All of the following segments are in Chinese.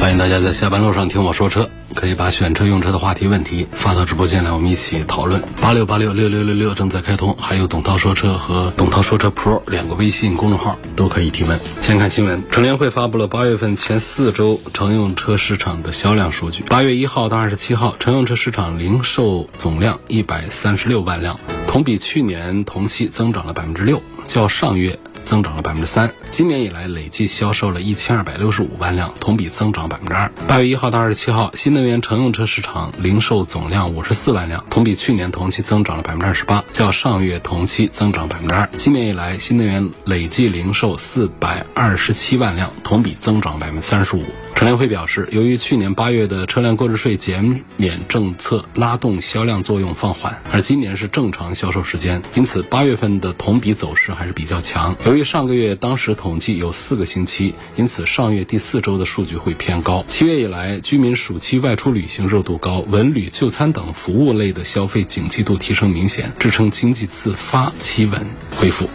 欢迎大家在下班路上听我说车，可以把选车用车的话题问题发到直播间来，我们一起讨论。八六八六六六六六正在开通，还有董涛说车和董涛说车 Pro 两个微信公众号都可以提问。先看新闻，乘联会发布了八月份前四周乘用车市场的销量数据。八月一号到二十七号，乘用车市场零售总量一百三十六万辆，同比去年同期增长了百分之六，较上月。增长了百分之三，今年以来累计销售了一千二百六十五万辆，同比增长百分之二。八月一号到二十七号，新能源乘用车市场零售总量五十四万辆，同比去年同期增长了百分之二十八，较上月同期增长百分之二。今年以来，新能源累计零售四百二十七万辆，同比增长百分之三十五。乘联会表示，由于去年八月的车辆购置税减免政策拉动销量作用放缓，而今年是正常销售时间，因此八月份的同比走势还是比较强。由于上个月当时统计有四个星期，因此上月第四周的数据会偏高。七月以来，居民暑期外出旅行热度高，文旅、就餐等服务类的消费景气度提升明显，支撑经济自发企稳恢复。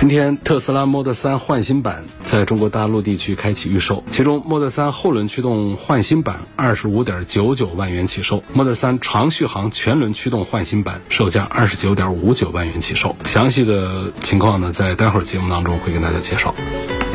今天，特斯拉 Model 3换新版在中国大陆地区开启预售，其中 Model 3后轮驱动换新版二十五点九九万元起售，Model 3长续航全轮驱动换新版售价二十九点五九万元起售。详细的情况呢，在待会儿节目当中会跟大家介绍。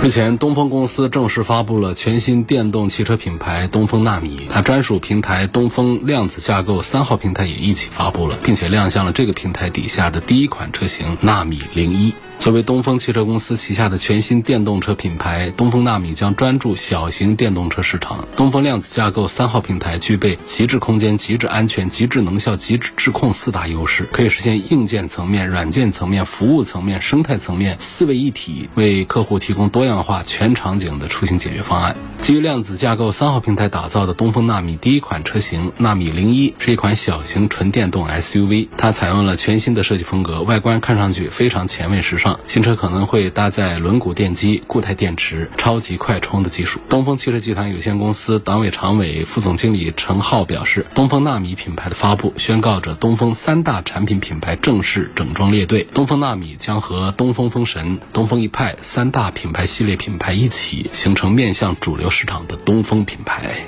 日前，东风公司正式发布了全新电动汽车品牌东风纳米，它专属平台东风量子架构三号平台也一起发布了，并且亮相了这个平台底下的第一款车型纳米零一。作为东风汽车公司旗下的全新电动车品牌，东风纳米将专注小型电动车市场。东风量子架构三号平台具备极致空间、极致安全、极致能效、极致智控四大优势，可以实现硬件层面、软件层面、服务层面、生态层面四位一体，为客户提供多样化、全场景的出行解决方案。基于量子架构三号平台打造的东风纳米第一款车型纳米零一是一款小型纯电动 SUV，它采用了全新的设计风格，外观看上去非常前卫时尚。新车可能会搭载轮毂电机、固态电池、超级快充的技术。东风汽车集团有限公司党委常委、副总经理陈浩表示，东风纳米品牌的发布，宣告着东风三大产品品牌正式整装列队。东风纳米将和东风风神、东风一派三大品牌系列品牌一起，形成面向主流市场的东风品牌。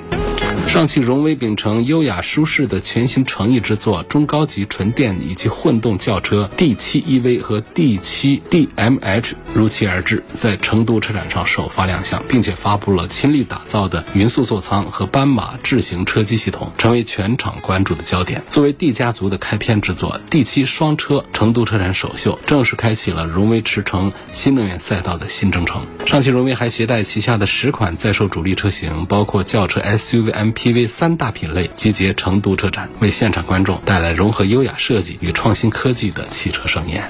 上汽荣威秉承优雅舒适的全新诚意之作，中高级纯电以及混动轿车 D7 EV 和 D7 DMH 如期而至，在成都车展上首发亮相，并且发布了亲力打造的匀速座舱和斑马智行车机系统，成为全场关注的焦点。作为 D 家族的开篇之作，D7 双车成都车展首秀，正式开启了荣威驰骋新能源赛道的新征程。上汽荣威还携带旗下的十款在售主力车型，包括轿车、SUV、M。PV 三大品类集结成都车展，为现场观众带来融合优雅设计与创新科技的汽车盛宴。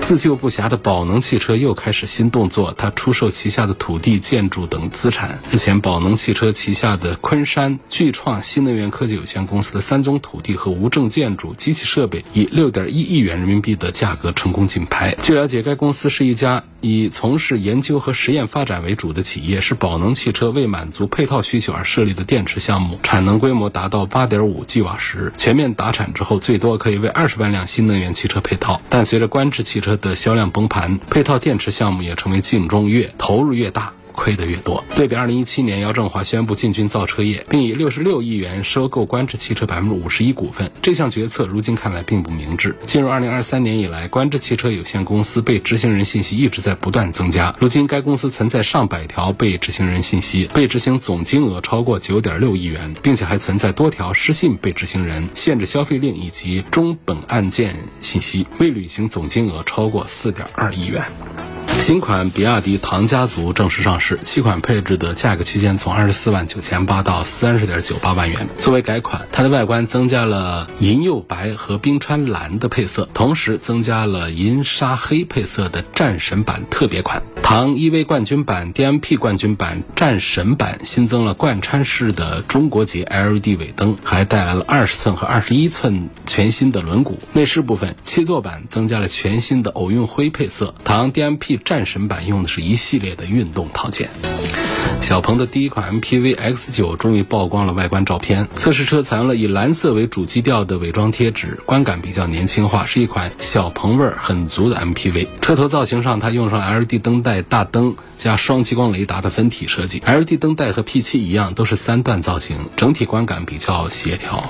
自救不暇的宝能汽车又开始新动作，它出售旗下的土地、建筑等资产。日前，宝能汽车旗下的昆山巨创新能源科技有限公司的三宗土地和无证建筑、机器设备，以六点一亿元人民币的价格成功竞拍。据了解，该公司是一家以从事研究和实验发展为主的企业，是宝能汽车为满足配套需求而设立的电池项目，产能规模达到八点五 G 瓦时，全面达产之后，最多可以为二十万辆新能源汽车配套。但随着观致汽车的销量崩盘，配套电池项目也成为竞争越投入越大。亏得越多。对比二零一七年，姚振华宣布进军造车业，并以六十六亿元收购观致汽车百分之五十一股份，这项决策如今看来并不明智。进入二零二三年以来，观致汽车有限公司被执行人信息一直在不断增加。如今，该公司存在上百条被执行人信息，被执行总金额超过九点六亿元，并且还存在多条失信被执行人、限制消费令以及中本案件信息，未履行总金额超过四点二亿元。新款比亚迪唐家族正式上市，七款配置的价格区间从二十四万九千八到三十点九八万元。作为改款，它的外观增加了银釉白和冰川蓝的配色，同时增加了银沙黑配色的战神版特别款。唐 EV 冠军版、DMP 冠军版、战神版新增了贯穿式的中国结 LED 尾灯，还带来了二十寸和二十一寸全新的轮毂。内饰部分，七座版增加了全新的偶运灰配色。唐 DMP 战神版用的是一系列的运动套件。小鹏的第一款 MPV X9 终于曝光了外观照片。测试车采用了以蓝色为主基调的伪装贴纸，观感比较年轻化，是一款小鹏味儿很足的 MPV。车头造型上，它用上 LED 灯带、大灯加双激光雷达的分体设计。LED 灯带和 P7 一样，都是三段造型，整体观感比较协调。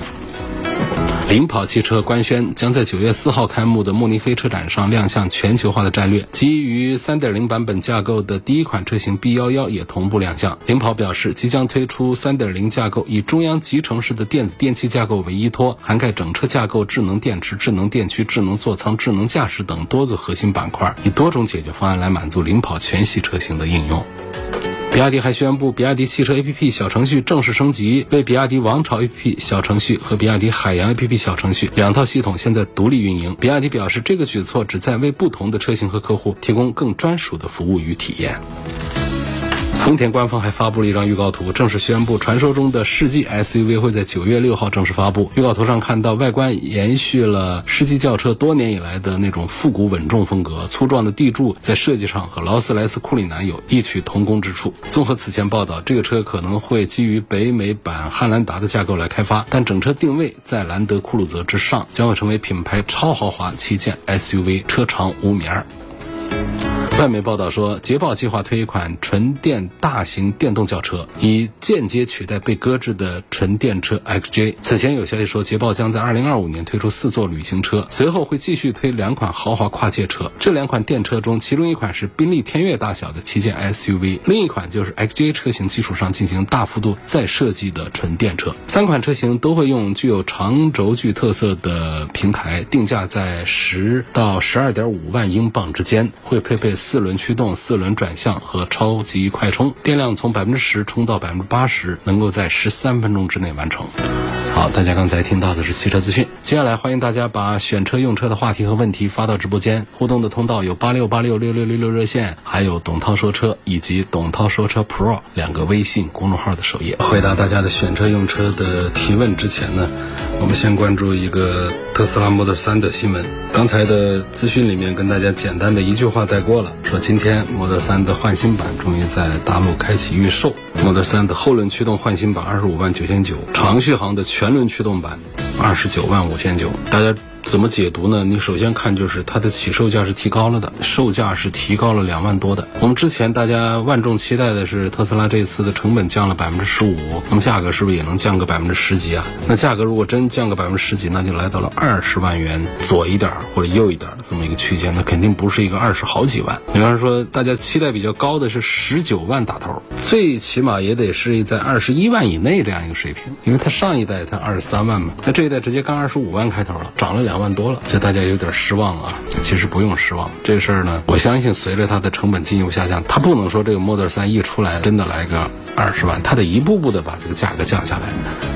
领跑汽车官宣，将在九月四号开幕的慕尼黑车展上亮相全球化的战略。基于三点零版本架构的第一款车型 B 幺幺也同步亮相。领跑表示，即将推出三点零架构，以中央集成式的电子电气架构为依托，涵盖整车架构、智能电池、智能电驱、智能座舱、智能驾驶等多个核心板块，以多种解决方案来满足领跑全系车型的应用。比亚迪还宣布，比亚迪汽车 APP 小程序正式升级，为比亚迪王朝 APP 小程序和比亚迪海洋 APP 小程序两套系统现在独立运营。比亚迪表示，这个举措旨在为不同的车型和客户提供更专属的服务与体验。丰田官方还发布了一张预告图，正式宣布传说中的世纪 SUV 会在九月六号正式发布。预告图上看到，外观延续了世纪轿车多年以来的那种复古稳重风格，粗壮的地柱在设计上和劳斯莱斯库里南有异曲同工之处。综合此前报道，这个车可能会基于北美版汉兰达的架构来开发，但整车定位在兰德酷路泽之上，将会成为品牌超豪华旗舰 SUV，车长五米二。外媒报道说，捷豹计划推一款纯电大型电动轿车，以间接取代被搁置的纯电车 XJ。此前有消息说，捷豹将在2025年推出四座旅行车，随后会继续推两款豪华跨界车。这两款电车中，其中一款是宾利天越大小的旗舰 SUV，另一款就是 XJ 车型基础上进行大幅度再设计的纯电车。三款车型都会用具有长轴距特色的平台，定价在十到十二点五万英镑之间，会配备。四轮驱动、四轮转向和超级快充，电量从百分之十充到百分之八十，能够在十三分钟之内完成。好，大家刚才听到的是汽车资讯，接下来欢迎大家把选车用车的话题和问题发到直播间，互动的通道有八六八六六六六六热线，还有董涛说车以及董涛说车 Pro 两个微信公众号的首页。回答大家的选车用车的提问之前呢，我们先关注一个特斯拉 Model 3的新闻。刚才的资讯里面跟大家简单的一句话带过了。说今天 Model 3的换新版终于在大陆开启预售，Model 3的后轮驱动换新版二十五万九千九，长续航的全轮驱动版二十九万五千九，大家。怎么解读呢？你首先看就是它的起售价是提高了的，售价是提高了两万多的。我们之前大家万众期待的是特斯拉这次的成本降了百分之十五，那么价格是不是也能降个百分之十几啊？那价格如果真降个百分之十几，那就来到了二十万元左一点或者右一点的这么一个区间，那肯定不是一个二十好几万。比方说，大家期待比较高的是十九万打头，最起码也得是在二十一万以内这样一个水平，因为它上一代它二十三万嘛，那这一代直接干二十五万开头了，涨了两。万多了，这大家有点失望啊。其实不用失望，这事儿呢，我相信随着它的成本进一步下降，它不能说这个 Model 3一出来真的来个二十万，它得一步步的把这个价格降下来，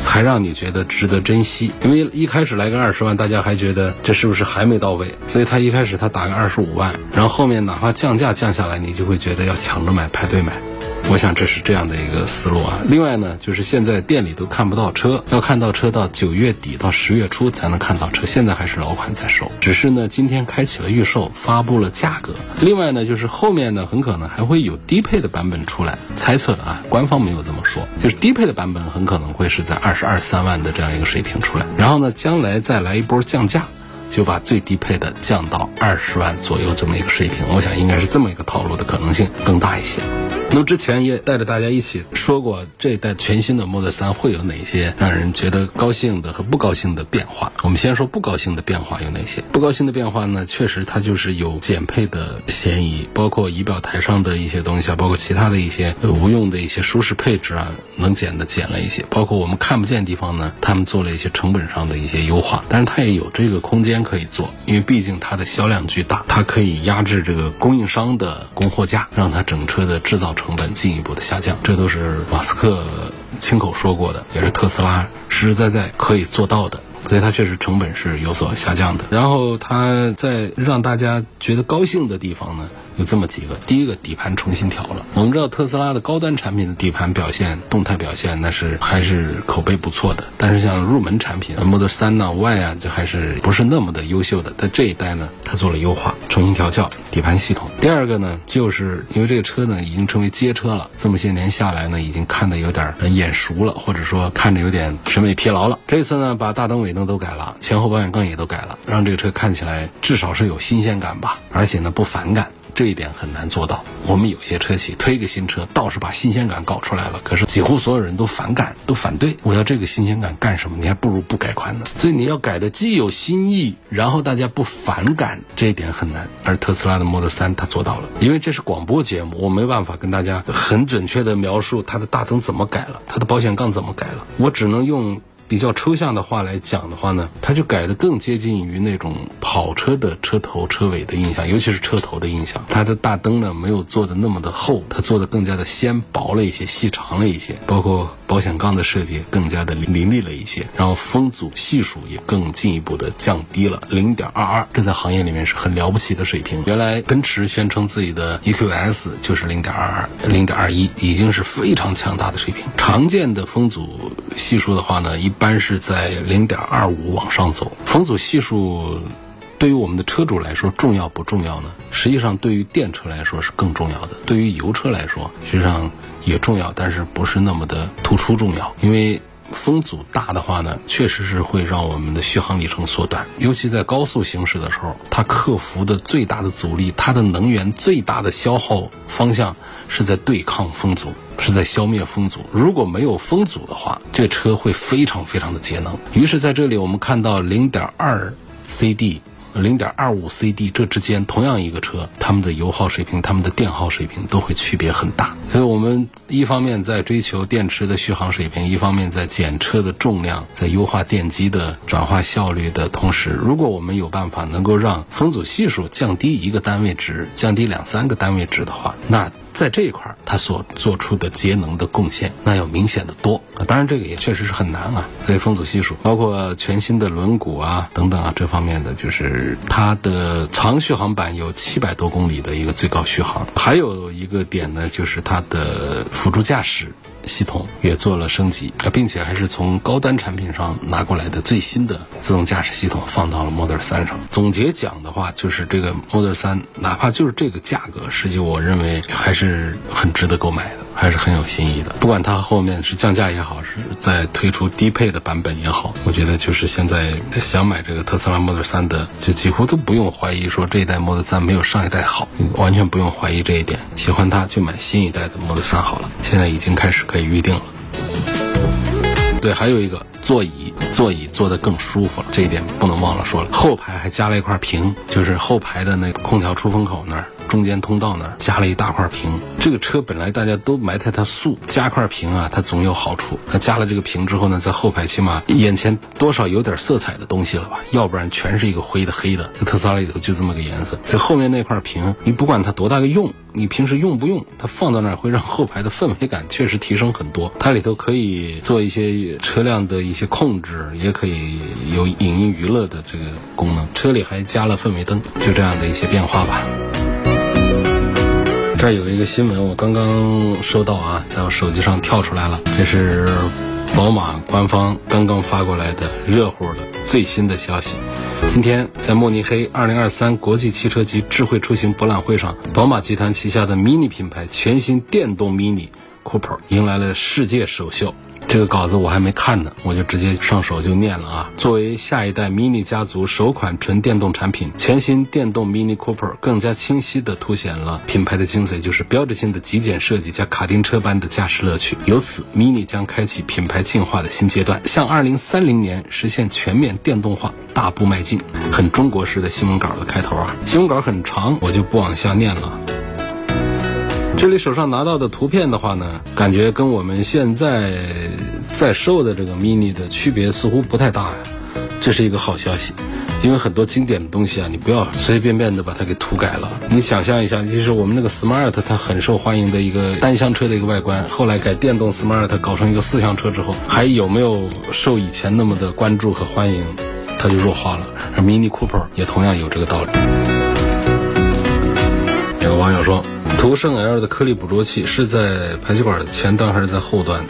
才让你觉得值得珍惜。因为一开始来个二十万，大家还觉得这是不是还没到位？所以它一开始它打个二十五万，然后后面哪怕降价降下来，你就会觉得要抢着买，排队买。我想这是这样的一个思路啊。另外呢，就是现在店里都看不到车，要看到车到九月底到十月初才能看到车。现在还是老款在售，只是呢今天开启了预售，发布了价格。另外呢，就是后面呢很可能还会有低配的版本出来，猜测啊，官方没有这么说，就是低配的版本很可能会是在二十二三万的这样一个水平出来。然后呢，将来再来一波降价，就把最低配的降到二十万左右这么一个水平。我想应该是这么一个套路的可能性更大一些。那么之前也带着大家一起说过，这一代全新的 Model 3会有哪些让人觉得高兴的和不高兴的变化？我们先说不高兴的变化有哪些？不高兴的变化呢，确实它就是有减配的嫌疑，包括仪表台上的一些东西啊，包括其他的一些无用的一些舒适配置啊，能减的减了一些，包括我们看不见地方呢，他们做了一些成本上的一些优化，但是它也有这个空间可以做，因为毕竟它的销量巨大，它可以压制这个供应商的供货价，让它整车的制造成本进一步的下降，这都是马斯克亲口说过的，也是特斯拉实实在在可以做到的。所以它确实成本是有所下降的。然后它在让大家觉得高兴的地方呢，有这么几个。第一个，底盘重新调了。我们知道特斯拉的高端产品的底盘表现、动态表现，那是还是口碑不错的。但是像入门产品，Model 3呐、Y 啊，这还是不是那么的优秀的。在这一代呢，它做了优化，重新调教底盘系统。第二个呢，就是因为这个车呢已经成为街车了，这么些年下来呢，已经看得有点眼熟了，或者说看着有点审美疲劳了。这次呢，把大灯、尾灯都改了，前后保险杠也都改了，让这个车看起来至少是有新鲜感吧，而且呢不反感。这一点很难做到。我们有些车企推个新车，倒是把新鲜感搞出来了，可是几乎所有人都反感，都反对。我要这个新鲜感干什么？你还不如不改款呢。所以你要改的既有新意，然后大家不反感，这一点很难。而特斯拉的 Model 3它做到了，因为这是广播节目，我没办法跟大家很准确的描述它的大灯怎么改了，它的保险杠怎么改了，我只能用。比较抽象的话来讲的话呢，它就改的更接近于那种跑车的车头车尾的印象，尤其是车头的印象。它的大灯呢没有做的那么的厚，它做的更加的纤薄了一些，细长了一些，包括保险杠的设计更加的凌厉了一些，然后风阻系数也更进一步的降低了，零点二二，这在行业里面是很了不起的水平。原来奔驰宣称自己的 EQS 就是零点二二、零点二一，已经是非常强大的水平。常见的风阻系数的话呢，一般是在零点二五往上走。风阻系数对于我们的车主来说重要不重要呢？实际上，对于电车来说是更重要的。对于油车来说，实际上也重要，但是不是那么的突出重要。因为风阻大的话呢，确实是会让我们的续航里程缩短。尤其在高速行驶的时候，它克服的最大的阻力，它的能源最大的消耗方向是在对抗风阻。是在消灭风阻。如果没有风阻的话，这车会非常非常的节能。于是，在这里我们看到零点二 CD、零点二五 CD 这之间，同样一个车，它们的油耗水平、它们的电耗水平都会区别很大。所以，我们一方面在追求电池的续航水平，一方面在减车的重量，在优化电机的转化效率的同时，如果我们有办法能够让风阻系数降低一个单位值，降低两三个单位值的话，那在这一块，它所做出的节能的贡献，那要明显的多啊。当然，这个也确实是很难啊。所以风阻系数，包括全新的轮毂啊等等啊，这方面的就是它的长续航版有七百多公里的一个最高续航。还有一个点呢，就是它的辅助驾驶。系统也做了升级，并且还是从高端产品上拿过来的最新的自动驾驶系统放到了 Model 3上。总结讲的话，就是这个 Model 3，哪怕就是这个价格，实际我认为还是很值得购买的，还是很有新意的。不管它后面是降价也好，是在推出低配的版本也好，我觉得就是现在想买这个特斯拉 Model 3的，就几乎都不用怀疑说这一代 Model 3没有上一代好，完全不用怀疑这一点。喜欢它就买新一代的 Model 3好了。现在已经开始。可以预定了。对，还有一个座椅，座椅坐得更舒服了，这一点不能忘了说了。后排还加了一块屏，就是后排的那个空调出风口那儿。中间通道呢加了一大块屏，这个车本来大家都埋汰它素，加块屏啊，它总有好处。它加了这个屏之后呢，在后排起码眼前多少有点色彩的东西了吧？要不然全是一个灰的黑的。特斯拉里头就这么个颜色。所以后面那块屏，你不管它多大个用，你平时用不用，它放到那儿会让后排的氛围感确实提升很多。它里头可以做一些车辆的一些控制，也可以有影音娱乐的这个功能。车里还加了氛围灯，就这样的一些变化吧。这儿有一个新闻，我刚刚收到啊，在我手机上跳出来了。这是宝马官方刚刚发过来的热乎的最新的消息。今天在慕尼黑2023国际汽车及智慧出行博览会上，宝马集团旗下的 MINI 品牌全新电动 MINI Cooper 迎来了世界首秀。这个稿子我还没看呢，我就直接上手就念了啊。作为下一代 Mini 家族首款纯电动产品，全新电动 Mini Cooper 更加清晰地凸显了品牌的精髓，就是标志性的极简设计加卡丁车般的驾驶乐趣。由此，Mini 将开启品牌进化的新阶段，向2030年实现全面电动化大步迈进。很中国式的新闻稿的开头啊，新闻稿很长，我就不往下念了。这里手上拿到的图片的话呢，感觉跟我们现在在售的这个 mini 的区别似乎不太大呀，这是一个好消息，因为很多经典的东西啊，你不要随随便便的把它给涂改了。你想象一下，就是我们那个 smart 它很受欢迎的一个单厢车的一个外观，后来改电动 smart 搞成一个四厢车之后，还有没有受以前那么的关注和欢迎？它就弱化了。而 mini Cooper 也同样有这个道理。有个网友说。途胜 L 的颗粒捕捉器是在排气管的前端还是在后端？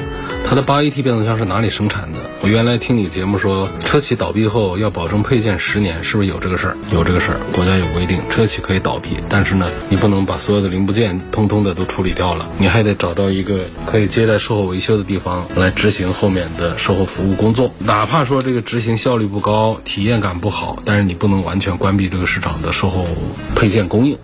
它的八 AT 变速箱是哪里生产的？我原来听你节目说，车企倒闭后要保证配件十年，是不是有这个事儿？有这个事儿，国家有规定，车企可以倒闭，但是呢，你不能把所有的零部件通通的都处理掉了，你还得找到一个可以接待售后维修的地方来执行后面的售后服务工作。哪怕说这个执行效率不高，体验感不好，但是你不能完全关闭这个市场的售后配件供应。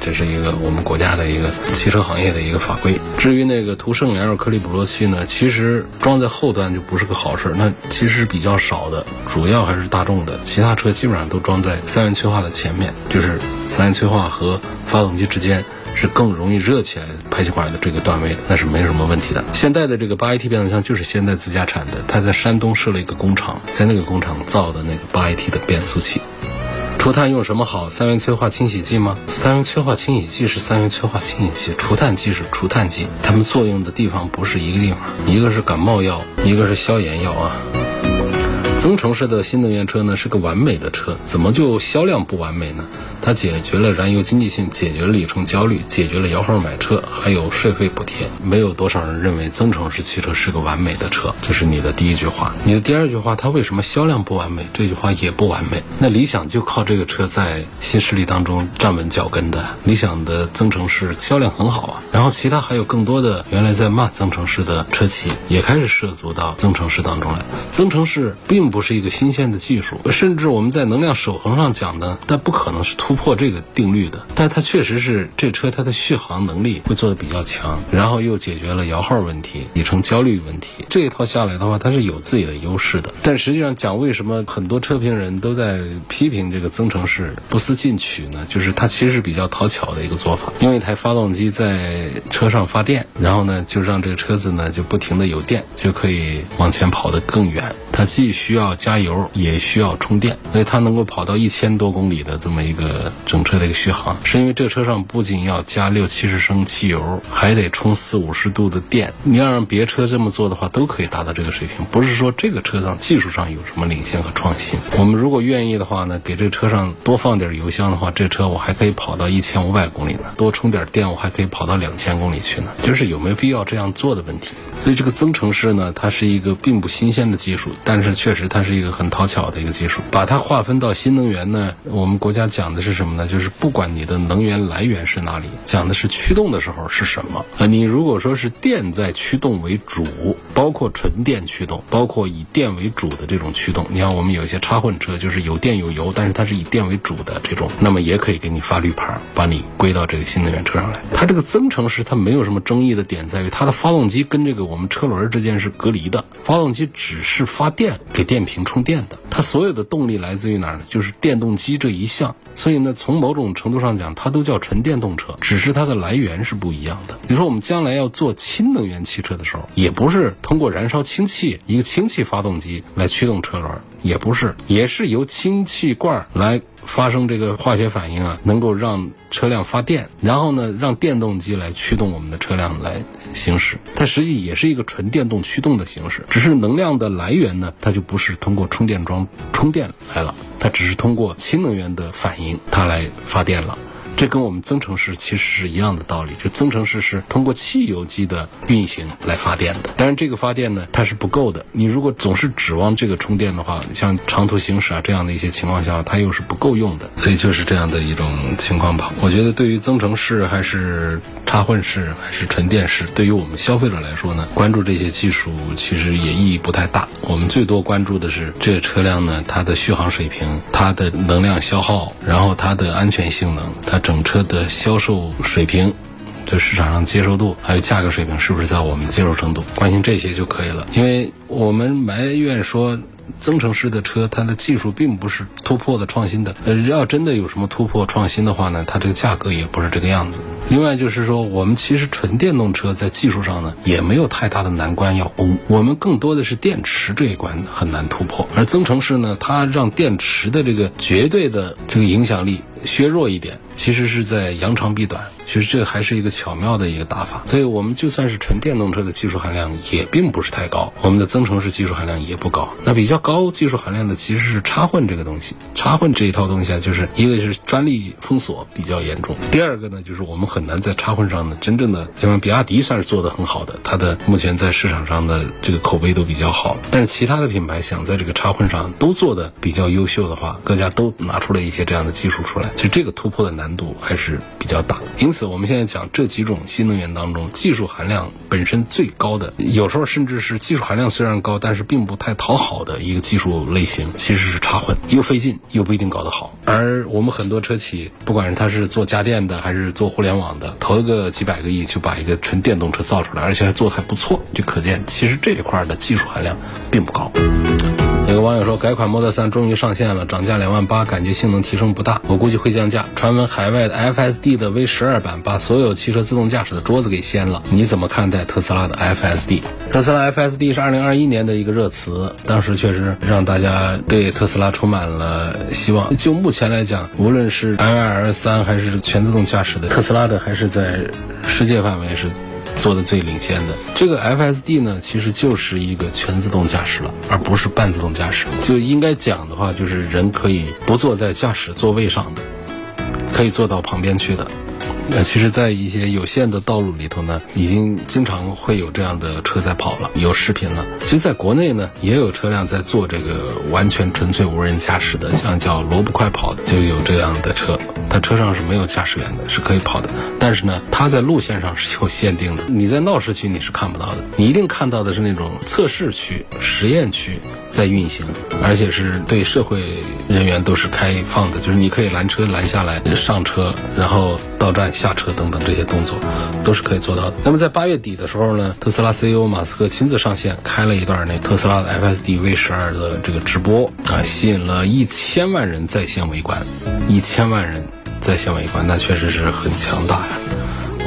这是一个我们国家的一个汽车行业的一个法规。至于那个途胜 L 颗粒捕捉器呢，其实装在后端就不是个好事。那其实比较少的，主要还是大众的，其他车基本上都装在三元催化的前面，就是三元催化和发动机之间是更容易热起来排气管的这个段位，那是没什么问题的。现在的这个八 AT 变速箱就是现代自家产的，它在山东设了一个工厂，在那个工厂造的那个八 AT 的变速器。除碳用什么好？三元催化清洗剂吗？三元催化清洗剂是三元催化清洗剂，除碳剂是除碳剂，它们作用的地方不是一个地方，一个是感冒药，一个是消炎药啊。增程式的新能源车呢是个完美的车，怎么就销量不完美呢？它解决了燃油经济性，解决了里程焦虑，解决了摇号买车，还有税费补贴。没有多少人认为增程式汽车是个完美的车，这是你的第一句话。你的第二句话，它为什么销量不完美？这句话也不完美。那理想就靠这个车在新势力当中站稳脚跟的。理想的增程式销量很好啊，然后其他还有更多的原来在骂增程式的车企也开始涉足到增程式当中来。增程式并不是一个新鲜的技术，甚至我们在能量守恒上讲的，但不可能是突。突破这个定律的，但它确实是这车它的续航能力会做的比较强，然后又解决了摇号问题、里程焦虑问题，这一套下来的话，它是有自己的优势的。但实际上讲，为什么很多车评人都在批评这个增程式不思进取呢？就是它其实是比较讨巧的一个做法，用一台发动机在车上发电，然后呢就让这个车子呢就不停的有电，就可以往前跑得更远。它既需要加油，也需要充电，所以它能够跑到一千多公里的这么一个整车的一个续航，是因为这车上不仅要加六七十升汽油，还得充四五十度的电。你要让别车这么做的话，都可以达到这个水平。不是说这个车上技术上有什么领先和创新。我们如果愿意的话呢，给这车上多放点油箱的话，这车我还可以跑到一千五百公里呢。多充点电，我还可以跑到两千公里去呢。就是有没有必要这样做的问题。所以这个增程式呢，它是一个并不新鲜的技术。但是确实，它是一个很讨巧的一个技术。把它划分到新能源呢，我们国家讲的是什么呢？就是不管你的能源来源是哪里，讲的是驱动的时候是什么啊？你如果说是电在驱动为主，包括纯电驱动，包括以电为主的这种驱动，你看我们有一些插混车，就是有电有油，但是它是以电为主的这种，那么也可以给你发绿牌，把你归到这个新能源车上来。它这个增程式它没有什么争议的点在于，它的发动机跟这个我们车轮之间是隔离的，发动机只是发。电给电瓶充电的，它所有的动力来自于哪儿呢？就是电动机这一项。所以呢，从某种程度上讲，它都叫纯电动车，只是它的来源是不一样的。你说我们将来要做氢能源汽车的时候，也不是通过燃烧氢气，一个氢气发动机来驱动车轮，也不是，也是由氢气罐来。发生这个化学反应啊，能够让车辆发电，然后呢，让电动机来驱动我们的车辆来行驶。它实际也是一个纯电动驱动的形式，只是能量的来源呢，它就不是通过充电桩充电来了，它只是通过氢能源的反应，它来发电了。这跟我们增程式其实是一样的道理，就增程式是通过汽油机的运行来发电的。但是这个发电呢，它是不够的。你如果总是指望这个充电的话，像长途行驶啊这样的一些情况下，它又是不够用的。所以就是这样的一种情况吧。我觉得对于增程式还是插混式还是纯电式，对于我们消费者来说呢，关注这些技术其实也意义不太大。我们最多关注的是这个车辆呢，它的续航水平、它的能量消耗，然后它的安全性能、它整车的销售水平。对市场上接受度，还有价格水平是不是在我们接受程度？关心这些就可以了。因为我们埋怨说。增程式的车，它的技术并不是突破的创新的。呃，要真的有什么突破创新的话呢，它这个价格也不是这个样子。另外就是说，我们其实纯电动车在技术上呢，也没有太大的难关要攻。我们更多的是电池这一关很难突破，而增程式呢，它让电池的这个绝对的这个影响力削弱一点，其实是在扬长避短。其实这还是一个巧妙的一个打法。所以我们就算是纯电动车的技术含量也并不是太高，我们的增程式技术含量也不高。那比较高技术含量的其实是插混这个东西。插混这一套东西啊，就是一个是专利封锁比较严重，第二个呢就是我们很很难在插混上呢真正的，像比亚迪算是做的很好的，它的目前在市场上的这个口碑都比较好。但是其他的品牌想在这个插混上都做的比较优秀的话，各家都拿出了一些这样的技术出来，其实这个突破的难度还是比较大。因此我们现在讲这几种新能源当中，技术含量本身最高的，有时候甚至是技术含量虽然高，但是并不太讨好的一个技术类型，其实是插混，又费劲又不一定搞得好。而我们很多车企，不管是它是做家电的还是做互联网的，投个几百个亿就把一个纯电动车造出来，而且还做的还不错，就可见其实这一块的技术含量并不高。有个网友说，改款 Model 3终于上线了，涨价两万八，感觉性能提升不大，我估计会降价。传闻海外的 FSD 的 V 十二版把所有汽车自动驾驶的桌子给掀了，你怎么看待特斯拉的 FSD？特斯拉 FSD 是二零二一年的一个热词，当时确实让大家对特斯拉充满了希望。就目前来讲，无论是 L 三还是全自动驾驶的特斯拉的，还是在世界范围是。做的最领先的这个 FSD 呢，其实就是一个全自动驾驶了，而不是半自动驾驶。就应该讲的话，就是人可以不坐在驾驶座位上的，可以坐到旁边去的。那其实，在一些有限的道路里头呢，已经经常会有这样的车在跑了，有视频了。其实，在国内呢，也有车辆在做这个完全纯粹无人驾驶的，像叫“萝卜快跑”，就有这样的车。车上是没有驾驶员的，是可以跑的。但是呢，它在路线上是有限定的，你在闹市区你是看不到的，你一定看到的是那种测试区、实验区。在运行，而且是对社会人员都是开放的，就是你可以拦车拦下来上车，然后到站下车等等这些动作都是可以做到的。那么在八月底的时候呢，特斯拉 CEO 马斯克亲自上线开了一段那特斯拉的 FSD V 十二的这个直播啊，吸引了一千万人在线围观，一千万人在线围观，那确实是很强大呀。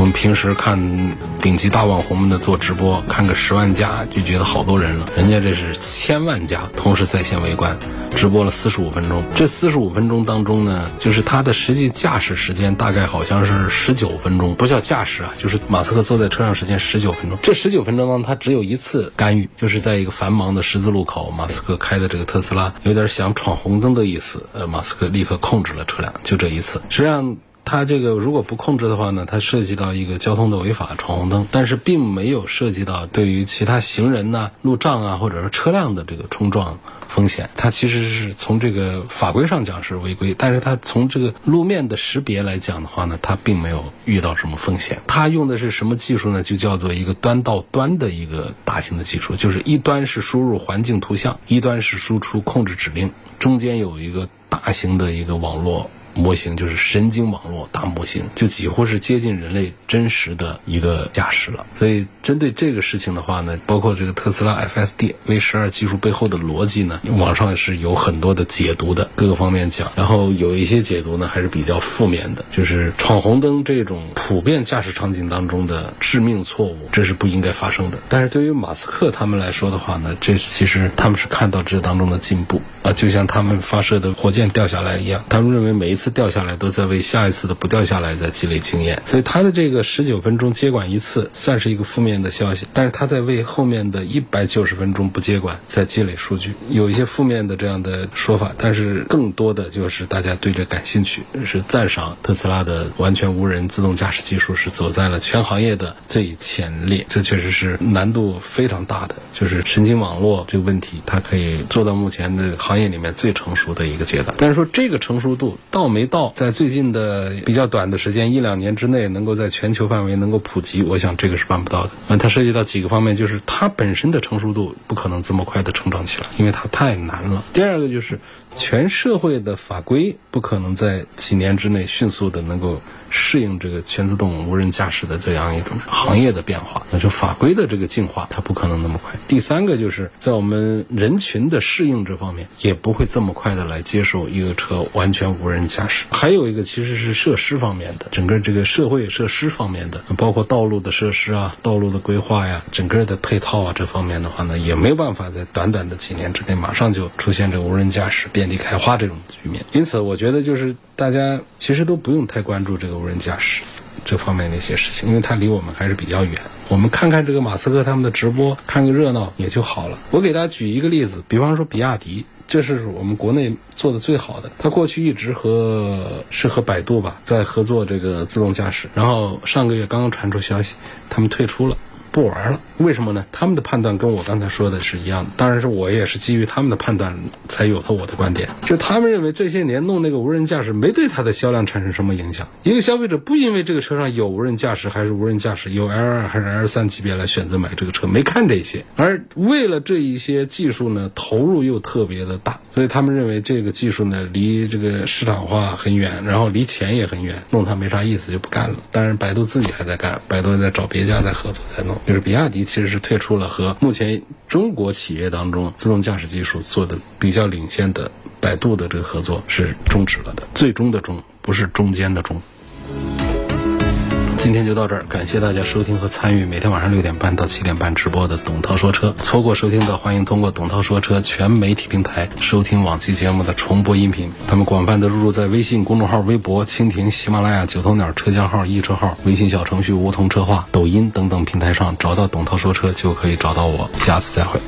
我们平时看顶级大网红们的做直播，看个十万加就觉得好多人了，人家这是千万加同时在线围观，直播了四十五分钟。这四十五分钟当中呢，就是他的实际驾驶时间大概好像是十九分钟，不叫驾驶啊，就是马斯克坐在车上时间十九分钟。这十九分钟当中，他只有一次干预，就是在一个繁忙的十字路口，马斯克开的这个特斯拉有点想闯红灯的意思，呃，马斯克立刻控制了车辆，就这一次。实际上。它这个如果不控制的话呢，它涉及到一个交通的违法闯红灯，但是并没有涉及到对于其他行人呐、路障啊或者说车辆的这个冲撞风险。它其实是从这个法规上讲是违规，但是它从这个路面的识别来讲的话呢，它并没有遇到什么风险。它用的是什么技术呢？就叫做一个端到端的一个大型的技术，就是一端是输入环境图像，一端是输出控制指令，中间有一个大型的一个网络。模型就是神经网络大模型，就几乎是接近人类真实的一个驾驶了。所以针对这个事情的话呢，包括这个特斯拉 FSD V 十二技术背后的逻辑呢，网上是有很多的解读的，各个方面讲。然后有一些解读呢还是比较负面的，就是闯红灯这种普遍驾驶场景当中的致命错误，这是不应该发生的。但是对于马斯克他们来说的话呢，这其实他们是看到这当中的进步啊，就像他们发射的火箭掉下来一样，他们认为每一次。次掉下来都在为下一次的不掉下来在积累经验，所以他的这个十九分钟接管一次算是一个负面的消息，但是他在为后面的一百九十分钟不接管在积累数据，有一些负面的这样的说法，但是更多的就是大家对这感兴趣，是赞赏特斯拉的完全无人自动驾驶技术是走在了全行业的最前列，这确实是难度非常大的，就是神经网络这个问题，它可以做到目前的行业里面最成熟的一个阶段，但是说这个成熟度到。没到在最近的比较短的时间一两年之内，能够在全球范围能够普及，我想这个是办不到的。嗯，它涉及到几个方面，就是它本身的成熟度不可能这么快的成长起来，因为它太难了。第二个就是全社会的法规不可能在几年之内迅速的能够。适应这个全自动无人驾驶的这样一种行业的变化，那就法规的这个进化，它不可能那么快。第三个就是在我们人群的适应这方面，也不会这么快的来接受一个车完全无人驾驶。还有一个其实是设施方面的，整个这个社会设施方面的，包括道路的设施啊、道路的规划呀、整个的配套啊这方面的话呢，也没有办法在短短的几年之内马上就出现这个无人驾驶遍地开花这种局面。因此，我觉得就是大家其实都不用太关注这个。无人驾驶这方面的一些事情，因为它离我们还是比较远。我们看看这个马斯克他们的直播，看个热闹也就好了。我给大家举一个例子，比方说比亚迪，这是我们国内做的最好的。他过去一直和是和百度吧在合作这个自动驾驶，然后上个月刚刚传出消息，他们退出了。不玩了，为什么呢？他们的判断跟我刚才说的是一样的，当然是我也是基于他们的判断才有了我的观点。就他们认为这些年弄那个无人驾驶没对它的销量产生什么影响。一个消费者不因为这个车上有无人驾驶还是无人驾驶，有 L 二还是 L 三级别来选择买这个车，没看这些。而为了这一些技术呢，投入又特别的大，所以他们认为这个技术呢离这个市场化很远，然后离钱也很远，弄它没啥意思就不干了。当然，百度自己还在干，百度在找别家在合作在弄。就是比亚迪其实是退出了和目前中国企业当中自动驾驶技术做的比较领先的百度的这个合作是终止了的，最终的终不是中间的终。今天就到这儿，感谢大家收听和参与每天晚上六点半到七点半直播的董涛说车。错过收听的，欢迎通过董涛说车全媒体平台收听往期节目的重播音频。他们广泛的入驻在微信公众号、微博、蜻蜓、喜马拉雅、九头鸟车架号、易车号、微信小程序梧桐车话、抖音等等平台上找到董涛说车就可以找到我。下次再会。